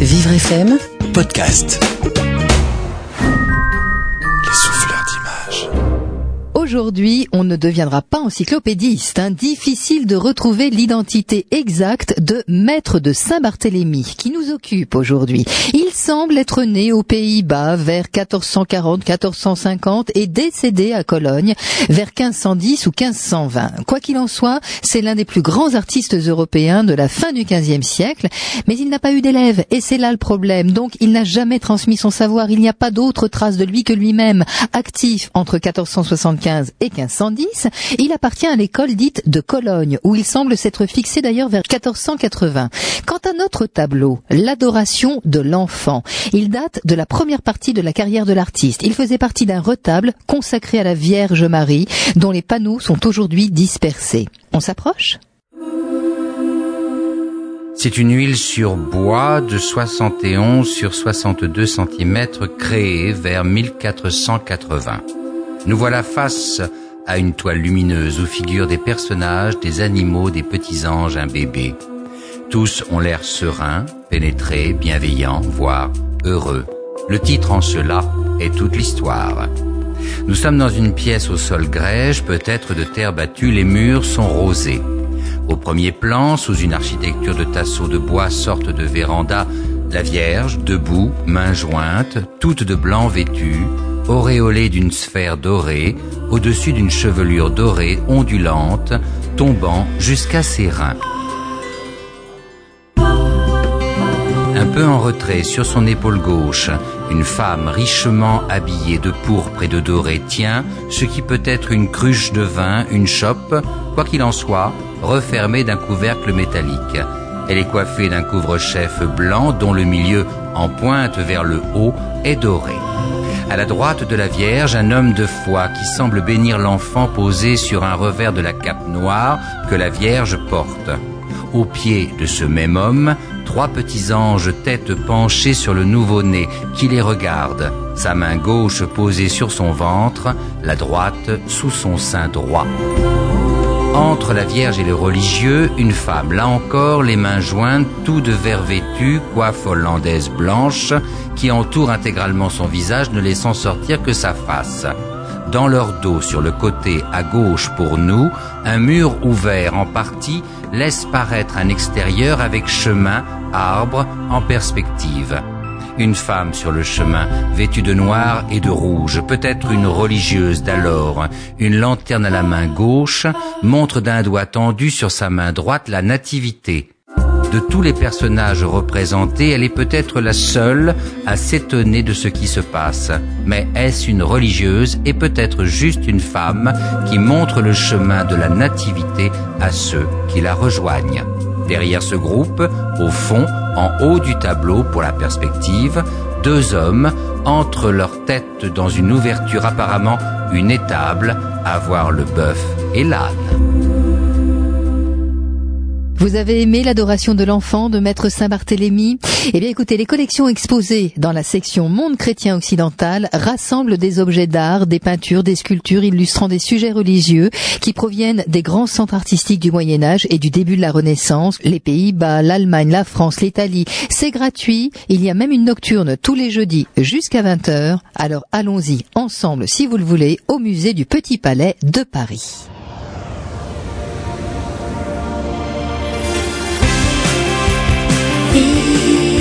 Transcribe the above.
Vivre FM Podcast. Les souffleurs d'images. Aujourd'hui, on ne deviendra pas encyclopédiste. Hein. Difficile de retrouver l'identité exacte de Maître de Saint-Barthélemy, qui nous occupe aujourd'hui. Il semble être né aux Pays-Bas vers 1440-1450 et décédé à Cologne vers 1510 ou 1520. Quoi qu'il en soit, c'est l'un des plus grands artistes européens de la fin du XVe siècle, mais il n'a pas eu d'élèves, et c'est là le problème. Donc, il n'a jamais transmis son savoir. Il n'y a pas d'autre trace de lui que lui-même. Actif entre 1475 et 1510, il appartient à l'école dite de Cologne, où il semble s'être fixé d'ailleurs vers 1480. Quant à notre tableau, l'adoration de l'enfant, il date de la première partie de la carrière de l'artiste. Il faisait partie d'un retable consacré à la Vierge Marie, dont les panneaux sont aujourd'hui dispersés. On s'approche? C'est une huile sur bois de 71 sur 62 cm créée vers 1480. Nous voilà face à une toile lumineuse où figurent des personnages, des animaux, des petits anges, un bébé. Tous ont l'air sereins, pénétrés, bienveillants, voire heureux. Le titre en cela est toute l'histoire. Nous sommes dans une pièce au sol grège, peut-être de terre battue, les murs sont rosés. Au premier plan, sous une architecture de tasseaux de bois, sorte de véranda, la Vierge, debout, mains jointes, toute de blanc vêtue, auréolée d'une sphère dorée, au-dessus d'une chevelure dorée ondulante, tombant jusqu'à ses reins. Peu en retrait sur son épaule gauche, une femme richement habillée de pourpre et de doré tient ce qui peut être une cruche de vin, une chope, quoi qu'il en soit, refermée d'un couvercle métallique. Elle est coiffée d'un couvre-chef blanc dont le milieu, en pointe vers le haut, est doré. À la droite de la Vierge, un homme de foi qui semble bénir l'enfant posé sur un revers de la cape noire que la Vierge porte. Au pied de ce même homme, trois petits anges tête penchée sur le nouveau-né qui les regarde, sa main gauche posée sur son ventre, la droite sous son sein droit. Entre la Vierge et le religieux, une femme, là encore, les mains jointes, tout de vert vêtu, coiffe hollandaise blanche, qui entoure intégralement son visage, ne laissant sortir que sa face. Dans leur dos, sur le côté à gauche pour nous, un mur ouvert en partie laisse paraître un extérieur avec chemin, arbre, en perspective. Une femme sur le chemin, vêtue de noir et de rouge, peut-être une religieuse d'alors, une lanterne à la main gauche, montre d'un doigt tendu sur sa main droite la nativité. De tous les personnages représentés, elle est peut-être la seule à s'étonner de ce qui se passe. Mais est-ce une religieuse et peut-être juste une femme qui montre le chemin de la nativité à ceux qui la rejoignent? Derrière ce groupe, au fond, en haut du tableau pour la perspective, deux hommes entrent leur tête dans une ouverture apparemment une étable à voir le bœuf et l'âne. Vous avez aimé l'adoration de l'enfant de Maître Saint-Barthélemy? Eh bien écoutez, les collections exposées dans la section Monde chrétien occidental rassemblent des objets d'art, des peintures, des sculptures illustrant des sujets religieux qui proviennent des grands centres artistiques du Moyen Âge et du début de la Renaissance, les Pays-Bas, l'Allemagne, la France, l'Italie. C'est gratuit, il y a même une nocturne tous les jeudis jusqu'à 20h. Alors allons-y ensemble si vous le voulez au musée du Petit Palais de Paris. Vivre